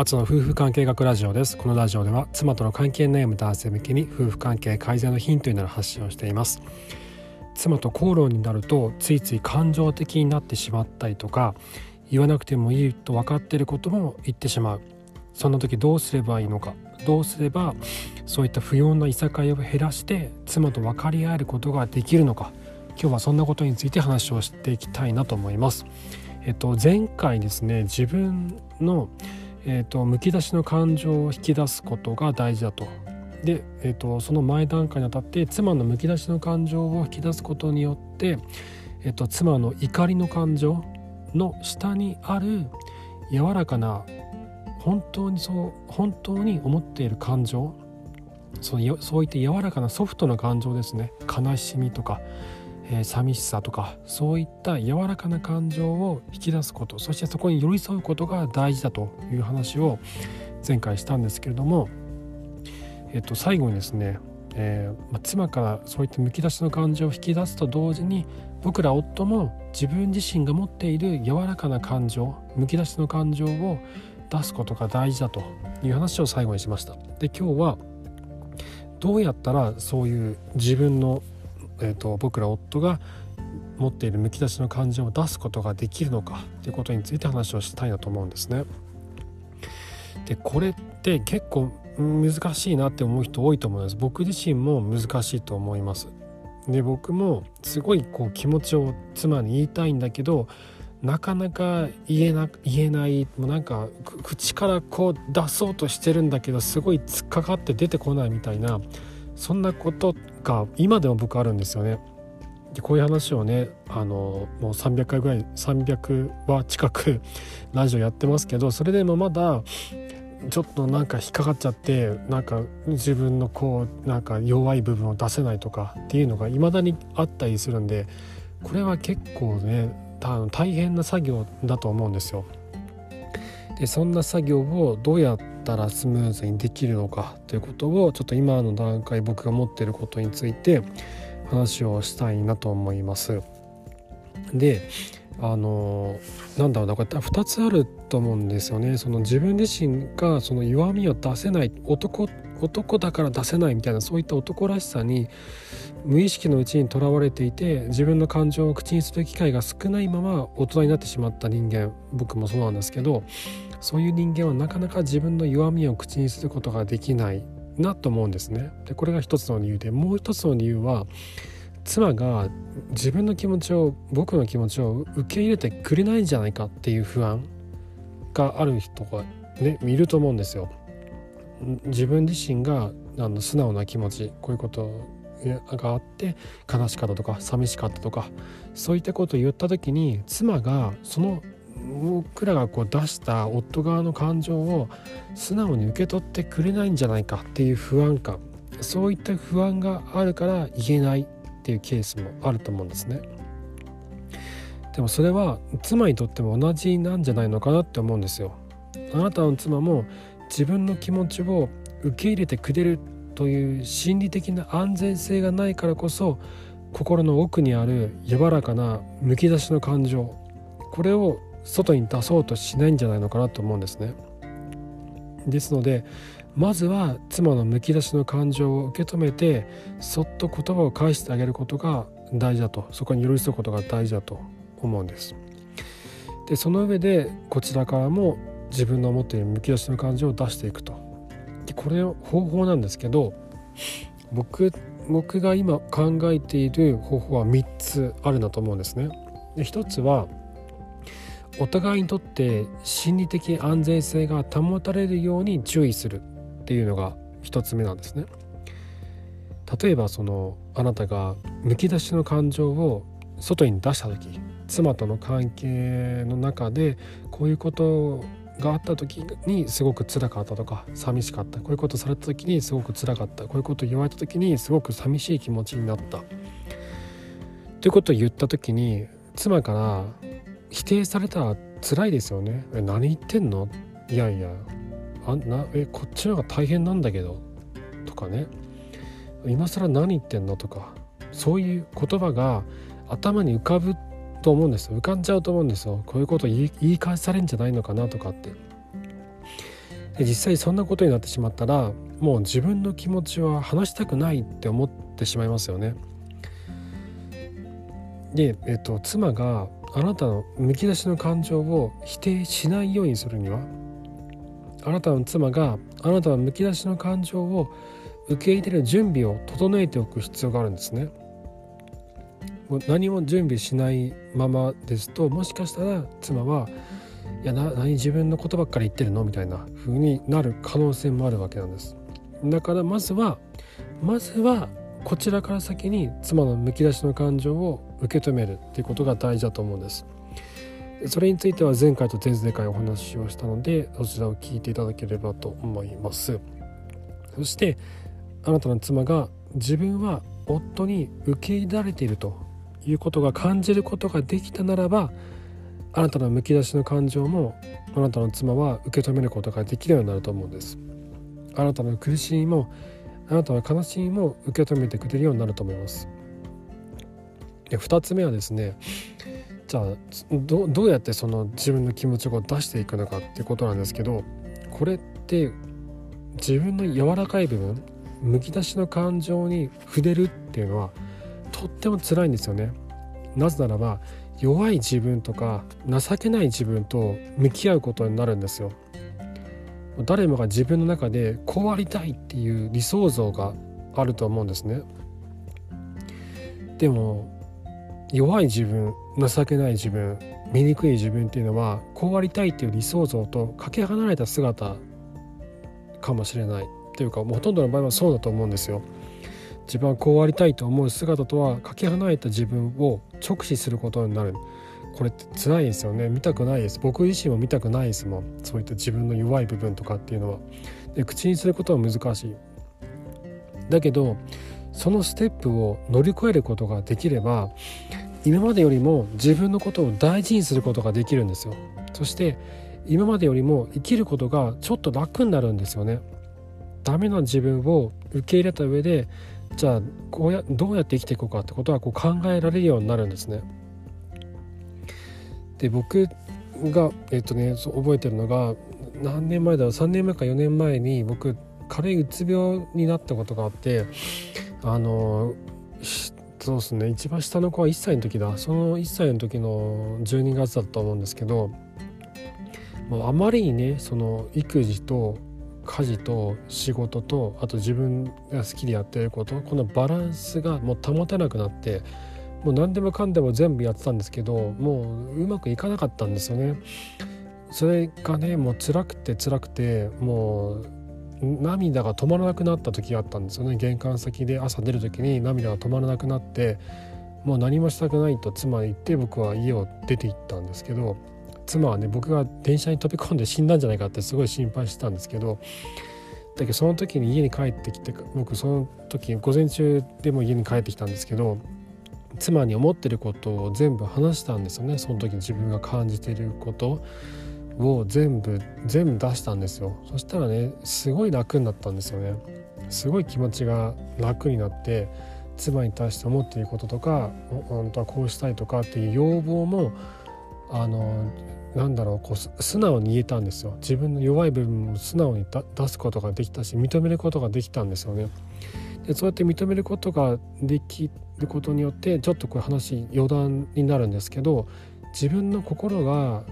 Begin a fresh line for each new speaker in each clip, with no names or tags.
アツの夫婦関係学ラジオです。このラジオでは妻との関係悩む男性向けに夫婦関係改善のヒントになる発信をしています。妻と口論になるとついつい感情的になってしまったりとか言わなくてもいいと分かっていることも言ってしまう。そんな時どうすればいいのか。どうすればそういった不要ないさかいを減らして妻と分かり合えることができるのか。今日はそんなことについて話をしていきたいなと思います。えっと、前回ですね自分の、えっと、むき出しの感情を引き出すことが大事だと。で、えっと、その前段階にあたって妻のむき出しの感情を引き出すことによって、えっと、妻の怒りの感情の下にある柔らかな本当にそう本当に思っている感情そうそういった柔らかなソフトな感情ですね悲しみとか、えー、寂しさとかそういった柔らかな感情を引き出すことそしてそこに寄り添うことが大事だという話を前回したんですけれども、えっと、最後にですね、えー、まあ、妻からそういったむき出しの感情を引き出すと同時に僕ら夫も自分自身が持っている柔らかな感情むき出しの感情を出すことが大事だという話を最後にしました。で今日はどうやったらそういう自分の、えーと、僕ら夫が持っているむき出しの感情を出すことができるのかということについて話をしたいなと思うんですね。でこれって結構難しいなって思う人多いと思います。僕自身も難しいと思います。で僕もすごいこう気持ちを妻に言いたいんだけどなかなか言えな言えないもうなんか口からこう出そうとしてるんだけどすごい突っかかって出てこないみたいなそんなことが今でも僕あるんですよね。でこういう話をねあのもう300回ぐらい300は近く ラジオやってますけどそれでもまだちょっとなんか引っかかっちゃってなんか自分のこうなんか弱い部分を出せないとかっていうのが未だにあったりするんでこれは結構ね大変な作業だと思うんですよ。でそんな作業をどうやったらスムーズにできるのかということをちょっと今の段階僕が持っていることについて話をしたいなと思います。であのなんだろうなこれ2つあると思うんですよね。その自分自身がその弱みを出せない男男だから出せないみたいなそういった男らしさに無意識のうちにとらわれていて自分の感情を口にする機会が少ないまま大人になってしまった人間僕もそうなんですけどそういう人間はなかなか自分の弱みを口にすることができないなと思うんですね。でこれが一つの理由でもう一つの理由は妻が自分の気持ちを僕の気持ちを受け入れてくれないんじゃないかっていう不安がある人がねいると思うんですよ。自分自身があの素直な気持ちこういうことがあって悲しかったとか寂しかったとかそういったことを言った時に妻がその僕らがこう出した夫側の感情を素直に受け取ってくれないんじゃないかっていう不安感そういった不安があるから言えないっていうケースもあると思うんですね。でもそれは妻にとっても同じなんじゃないのかなって思うんですよ。あなたの妻も自分の気持ちを受け入れてくれるという心理的な安全性がないからこそ心の奥にある柔らかなむき出しの感情これを外に出そうとしないんじゃないのかなと思うんですね。ですのでまずは妻のむき出しの感情を受け止めてそっと言葉を返してあげることが大事だとそこに寄り添うことが大事だと思うんです。でその上でこちらからも自分の持っているむき出しの感情を出していくとでこれ方法なんですけど僕僕が今考えている方法は3つあるんだと思うんですね。で1つはお互いにとって心理的安全性が保たれるように注意するっていうのが1つ目なんですね。例えばそのあなたがむき出しの感情を外に出した時妻との関係の中でこういうことがあった時にすごく辛かったとか寂しかった。こういうことされた時にすごく辛かった。こういうこと言われた時にすごく寂しい気持ちになった。ということを言った時に妻から否定されたら辛いですよね。え何言ってんの？いやいや。あなえこっちの方が大変なんだけど。とかね。今更何言ってんの？とか。そういう言葉が頭に浮かぶと思うんです。浮かんじゃうと思うんですよ。こういうこと言い返されるんじゃないのかなとかって。で実際そんなことになってしまったらもう自分の気持ちは話したくないって思ってしまいますよね。で、えっと、妻があなたのむき出しの感情を否定しないようにするにはあなたの妻があなたのむき出しの感情を受け入れる準備を整えておく必要があるんですね。もう何も準備しないままですともしかしたら妻はいやな何自分のことばっかり言ってるの？みたいな風になる可能性もあるわけなんですだからまずはまずはこちらから先に妻のむき出しの感情を受け止めるっていうことが大事だと思うんです。それについては前回と前々回お話をしたのでそちらを聞いていただければと思います。そしてあなたの妻が自分は夫に受け入れられているということが感じることができたならばあなたのむき出しの感情もあなたの妻は受け止めることができるようになると思うんです。あなたの苦しみもあなたの悲しみも受け止めてくれるようになると思います。で2つ目はですねじゃあどどうやってその自分の気持ちを出していくのかってことなんですけどこれって自分の柔らかい部分むき出しの感情に触れるっていうのはとっても辛いんですよね。なぜならば弱い自分とか情けない自分と向き合うことになるんですよ。誰もが自分の中でこうありたいっていう理想像があると思うんですね。でも弱い自分情けない自分醜い自分っていうのはこうありたいっていう理想像とかけ離れた姿かもしれない。というかほとんどの場合はそうだと思うんですよ。自分はこうありたいと思う姿とはかけ離れた自分を直視することになる。これって辛いですよね。見たくないです。僕自身も見たくないですもん。そういった自分の弱い部分とかっていうのは。で口にすることは難しい。だけどそのステップを乗り越えることができれば今までよりも自分のことを大事にすることができるんですよ。そして今までよりも生きることがちょっと楽になるんですよね。ダメな自分を受け入れた上でじゃあこうやどうやって生きていこうかってことはこう考えられるようになるんですね。で僕が、えっとね、そう覚えてるのが何年前だろう3年前か4年前に僕軽いうつ病になったことがあってあのそうですね一番下の子は1歳の時だ。その1歳の時の12月だったと思うんですけどもうあまりにねその育児と家事と仕事とあと自分が好きでやってることこのバランスがもう保てなくなってもう何でもかんでも全部やってたんですけどもううまくいかなかったんですよね。それがねもう辛くて辛くてもう涙が止まらなくなった時があったんですよね玄関先で朝出る時に涙が止まらなくなってもう何もしたくないと妻に言って僕は家を出て行ったんですけど妻はね僕が電車に飛び込んで死んだんじゃないかってすごい心配してたんですけどだけどその時に家に帰ってきて僕その時午前中でも家に帰ってきたんですけど妻に思ってることを全部話したんですよね。その時自分が感じてることを。全部全部出したんですよ。そしたらねすごい楽になったんですよね。すごい気持ちが楽になって妻に対して思っていることとか本当はこうしたいとかっていう要望もあのなんだろうこう素直に言えたんですよ。自分の弱い部分も素直に出すことができたし認めることができたんですよね。でそうやって認めることができることによってちょっとこう話余談になるんですけど自分の心が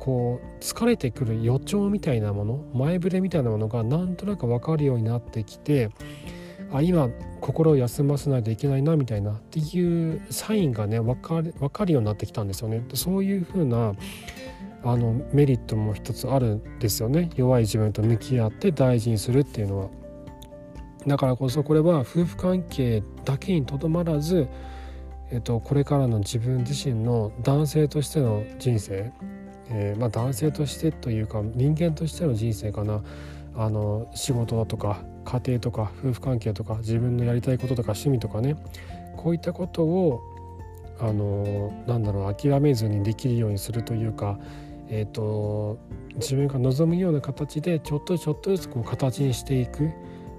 こう疲れてくる予兆みたいなもの前触れみたいなものがなんとなく分かるようになってきてあ今心を休ませないといけないなみたいなっていうサインがね分かる分かるようになってきたんですよね。そういう風なあのメリットも一つあるんですよね弱い自分と向き合って大事にするっていうのは。だからこそこれは夫婦関係だけにとどまらず、えっと、これからの自分自身の男性としての人生、えー、まあ、男性としてというか人間としての人生かな。あの仕事だとか家庭とか夫婦関係とか自分のやりたいこととか趣味とかね。こういったことをあのなんだろう諦めずにできるようにするというか、えーと、自分が望むような形でちょっとちょっとずつこう形にしていく。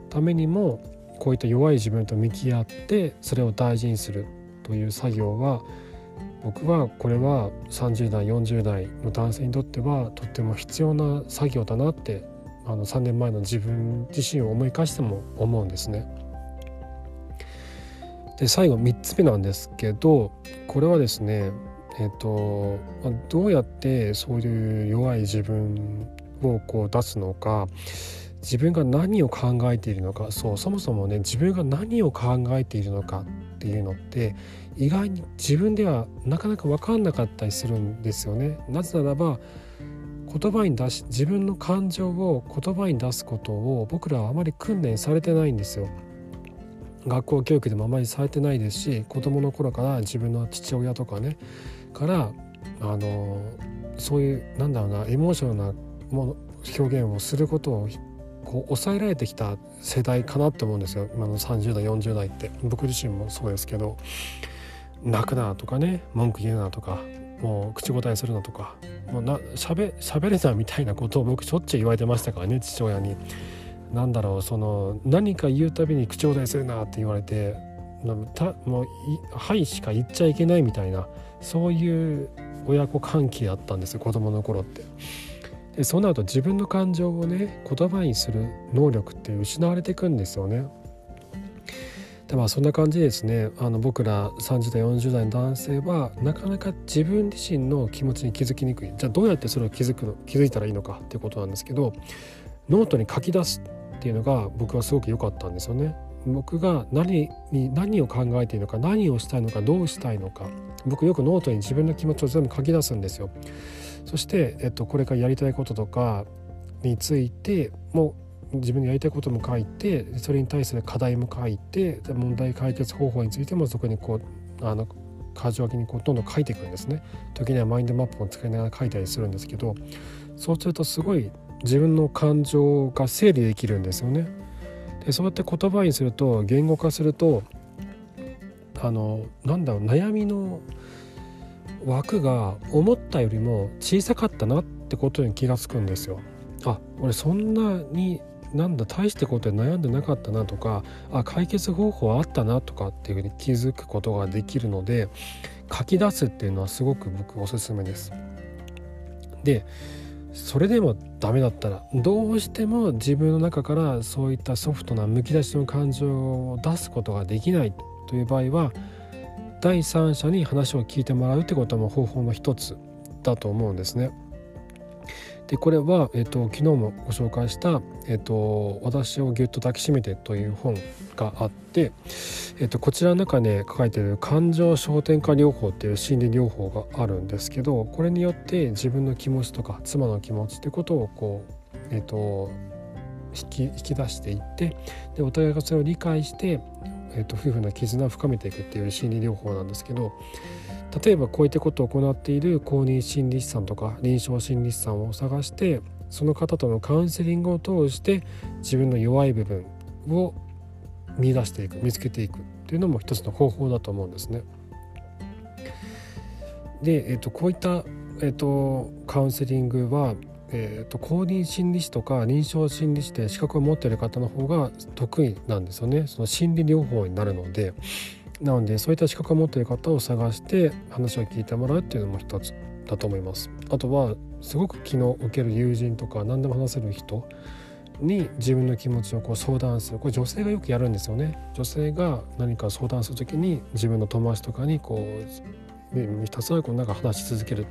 ためにもこういった弱い自分と向き合ってそれを大事にするという作業は僕はこれは30代40代の男性にとってはとっても必要な作業だなってあの3年前の自分自身を思い返しても思うんですね。で最後3つ目なんですけどこれはですねえっ、とどうやってそういう弱い自分をこう出すのか自分が何を考えているのかそうそもそもね自分が何を考えているのかっていうのって意外に自分ではなかなか分かんなかったりするんですよね。なぜならば言葉に出し自分の感情を言葉に出すことを僕らはあまり訓練されてないんですよ。学校教育でもあまりされてないですし子供の頃から自分の父親とかねからあのそういうなんだろうなエモーショナルなもの表現をすることをこう抑えられてきた世代かなって思うんですよ今の30代40代って僕自身もそうですけど泣くなとかね文句言うなとかもう口答えするなとかもうなしゃべしゃべれなみたいなことを僕しょっちゅう言われてましたからね父親に。なんだろうその何か言うたびに口答えするなって言われてたもう「はい」しか言っちゃいけないみたいなそういう親子関係だったんですよ子供の頃って。でそうなると自分の感情をね言葉にする能力って失われていくんですよね。でまあそんな感じですねあの僕ら30代40代の男性はなかなか自分自身の気持ちに気づきにくいじゃあどうやってそれを気づくの気づいたらいいのかっていうことなんですけどノートに書き出すっていうのが僕はすごく良かったんですよね。僕が何に何を考えているのか何をしたいのかどうしたいのか僕よくノートに自分の気持ちを全部書き出すんですよ。そして、えっと、これからやりたいこととかについても自分のやりたいことも書いてそれに対する課題も書いて問題解決方法についてもそこにこうあの箇条書きにこうどんどん書いていくんですね。時にはマインドマップを使いながら書いたりするんですけどそうするとすごい自分の感情が整理できるんですよね。でそうやって言葉にすると言語化するとあのなんだろう悩みの枠が思ったよりも小さかったなってことに気が付くんですよ。あ俺そんなになんだ大してことで悩んでなかったなとかあ解決方法あったなとかっていうふうに気づくことができるので書き出すっていうのはすごく僕おすすめです。でそれでもダメだったらどうしても自分の中からそういったソフトなむき出しの感情を出すことができないという場合は第三者に話を聞いてもらうってことも方法の一つだと思うんですね。でこれは、えっと、昨日もご紹介した「えっと、私をぎゅっと抱きしめて」という本があって、えっと、こちらの中で、ね、書かれている感情焦点化療法っていう心理療法があるんですけどこれによって自分の気持ちとか妻の気持ちってことをこう、えっと、引き引き出していってでお互いがそれを理解して、えっと、夫婦の絆を深めていくっていう心理療法なんですけど例えばこういったことを行っている公認心理師さんとか臨床心理師さんを探してその方とのカウンセリングを通して自分の弱い部分を見出していく見つけていくっていうのも一つの方法だと思うんですね。で、えー、とこういった、えー、とカウンセリングは、えー、と公認心理師とか臨床心理師で資格を持っている方の方が得意なんですよね。その心理療法になるのでなのでそういった資格を持っている方を探して話を聞いてもらうっていうのも一つだと思います。あとはすごく気の受ける友人とか何でも話せる人に自分の気持ちをこう相談するこれ女性がよくやるんですよね。女性が何か相談する時に自分の友達とかにこうひたすらこうなんか話し続ける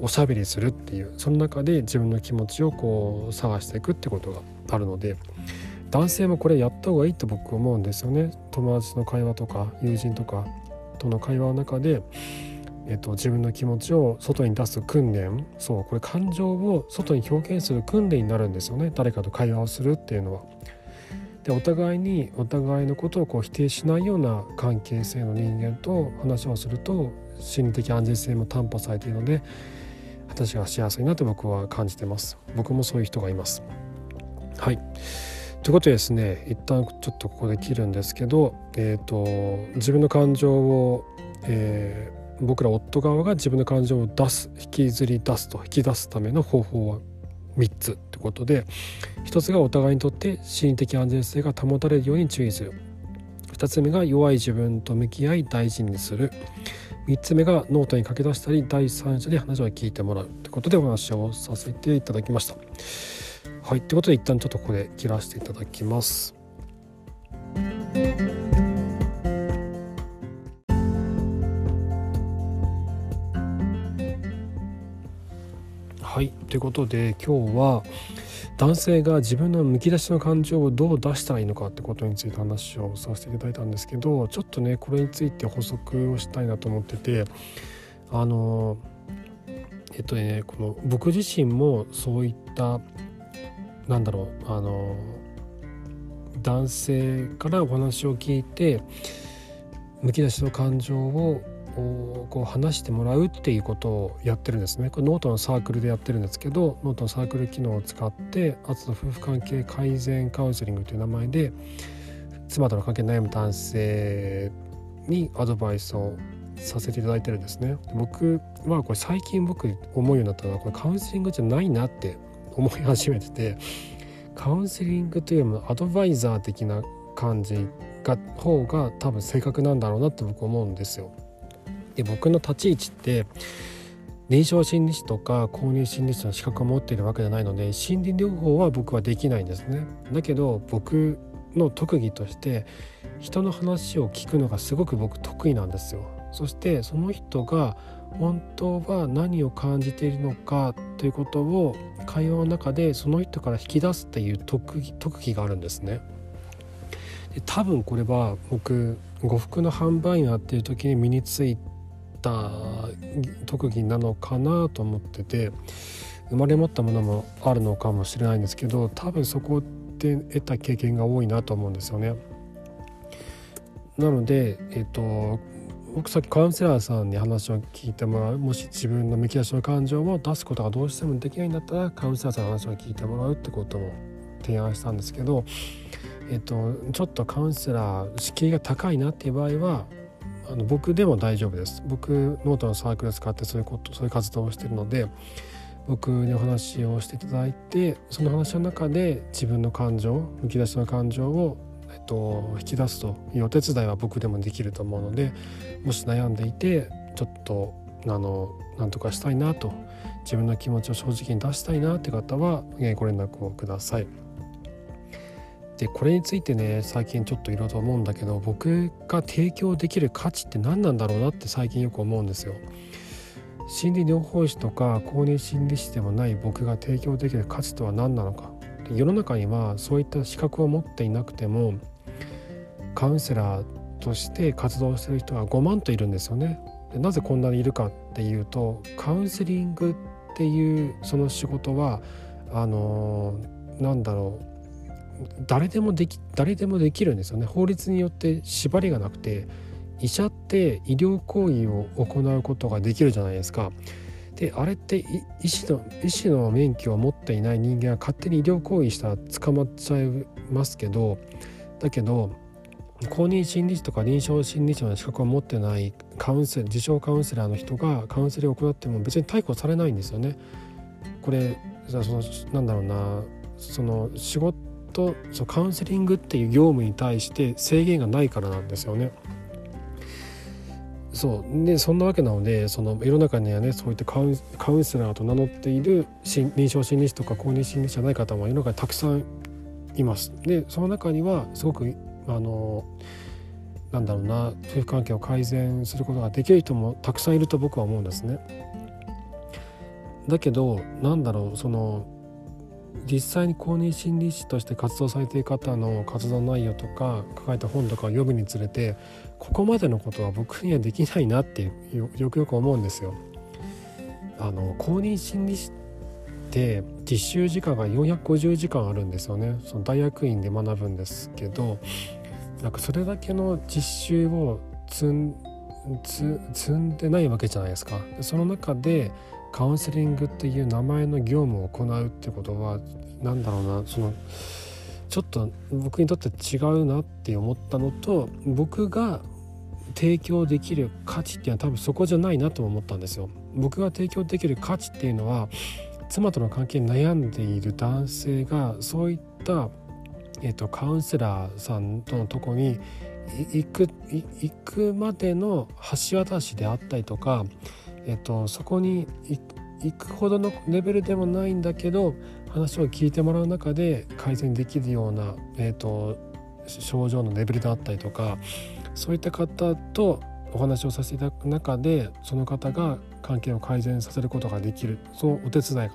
おしゃべりするっていうその中で自分の気持ちをこう探していくってことがあるので男性もこれやった方がいいと僕思うんですよね友達の会話とか友人とかとの会話の中で、えっと、自分の気持ちを外に出す訓練そうこれ感情を外に表現する訓練になるんですよね誰かと会話をするっていうのは。でお互いにお互いのことをこう否定しないような関係性の人間と話をすると心理的安全性も担保されているので私が幸せになって僕は感じてます。僕もそういう人がいます。はい。ということでですね一旦ちょっとここで切るんですけど、えーと、自分の感情を、えー、僕ら夫側が自分の感情を出す引きずり出すと引き出すための方法は3つってことで1つがお互いにとって心理的安全性が保たれるように注意する。2つ目が弱い自分と向き合い大事にする。3つ目がノートに書き出したり第三者に話を聞いてもらうということでお話をさせていただきました。はいということで一旦ちょっとここで切らせていただきます。はいということで今日は男性が自分のむき出しの感情をどう出したらいいのかってことについて話をさせていただいたんですけどちょっとねこれについて補足をしたいなと思っててあのえっとねこの僕自身もそういったなんだろうあの男性からお話を聞いてむき出しの感情をこう話してもらうっていうことをやってるんですねこれノートのサークルでやってるんですけどノートのサークル機能を使ってあと夫婦関係改善カウンセリングという名前で妻との関係悩む男性にアドバイスをさせていただいてるんですね僕はこれ最近僕思うようになったのはこれカウンセリングじゃないなって思い始めててカウンセリングというよりもアドバイザー的な感じが方が多分正確なんだろうなって僕思うんですよ。で僕の立ち位置って臨床心理士とか公認心理師の資格を持っているわけじゃないので心理療法は僕はできないんですね。だけど僕の特技として人の話を聞くのがすごく僕得意なんですよ。そしてその人が本当は何を感じているのかということを会話の中でその人から引き出すっていう特技特技があるんですね。で多分これは僕呉服の販売員をやっている時に身についた特技なのかなと思ってて生まれ持ったものもあるのかもしれないんですけど多分そこで得た経験が多いなと思うんですよね。なので、えっと、僕さっきカウンセラーさんに話を聞いてもらうもし自分のむき出しの感情を出すことがどうしてもできないんだったらカウンセラーさんの話を聞いてもらうってことも提案したんですけど、えっと、ちょっとカウンセラー敷居が高いなっていう場合はあの僕でも大丈夫です僕ノートのサークルを使ってそういうことそういう活動をしてるので僕にお話をしていただいてその話の中で自分の感情むき出しの感情を、えっと、引き出すというお手伝いは僕でもできると思うのでもし悩んでいてちょっとあのなんとかしたいなと自分の気持ちを正直に出したいなって方はご連絡をください。でこれについてね最近ちょっといろいろと思うんだけど僕が提供できる価値って何なんだろうなって最近よく思うんですよ。心理療法士とか公認心理師でもない僕が提供できる価値とは何なのか世の中にはそういった資格を持っていなくてもカウンセラーとして活動してる人が5万といるんですよね。でなぜこんなにいるかっていうとカウンセリングっていうその仕事はあのー、なんだろう誰でもでき誰でもできるんですよね法律によって縛りがなくて医者って医療行為を行うことができるじゃないですか。であれって医師の医師の免許を持っていない人間が勝手に医療行為したら捕まっちゃいますけどだけど公認心理師とか臨床心理師の資格を持ってないカウンセ自称カウンセラーの人がカウンセリングを行っても別に逮捕されないんですよね。これそのなんだろうなその仕事とそのカウンセリングっていう業務に対して制限がないからなんですよね。そうでそんなわけなのでその世の中にはねそういったカウンカウンセラーと名乗っている臨床心理士とか公認心理士じゃない方も世の中にたくさんいます。でその中にはすごくあのなんだろうな夫婦関係を改善することができる人もたくさんいると僕は思うんですね。だけどなんだろうその実際に公認心理師として活動されている方の活動内容とか書かれた本とかを読むにつれてここまでのことは僕にはできないなってよくよく思うんですよ。あの公認心理師って実習時間が450時間あるんですよねその大学院で学ぶんですけどなんかそれだけの実習を積ん積んでないわけじゃないですか。その中でカウンセリングっていう名前の業務を行うってことは何だろうなそのちょっと僕にとって違うなって思ったのと僕が提供できる価値っていうのは多分そこじゃないなと思ったんですよ。僕が提供できる価値っていうのは妻との関係に悩んでいる男性がそういった、えーと、カウンセラーさんとのとこに行く行くまでの橋渡しであったりとかえっと、そこにいくほどのレベルでもないんだけど話を聞いてもらう中で改善できるような、えーと、症状のレベルであったりとかそういった方とお話をさせていただく中でその方が関係を改善させることができる。そうお手伝いが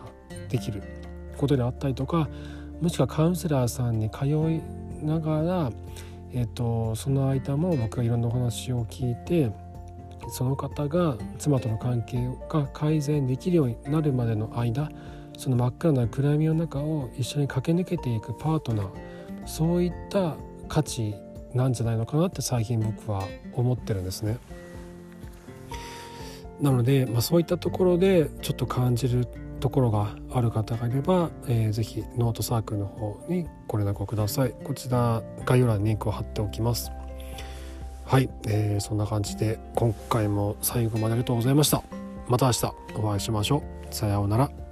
できる。ことであったりとかもしくはカウンセラーさんに通いながら、えーと、その間も僕がいろんなお話を聞いてその方が妻との関係が改善できるようになるまでの間その真っ暗な暗闇の中を一緒に駆け抜けていくパートナーそういった価値なんじゃないのかなって最近僕は思ってるんですね。なので、まあ、そういったところでちょっと感じるところがある方がいれば、えー、ぜひノートサークルの方にご連絡をくださいこちら概要欄にリンクを貼っておきますはい、えー、そんな感じで今回も最後までありがとうございました。また明日お会いしましょう。さようなら。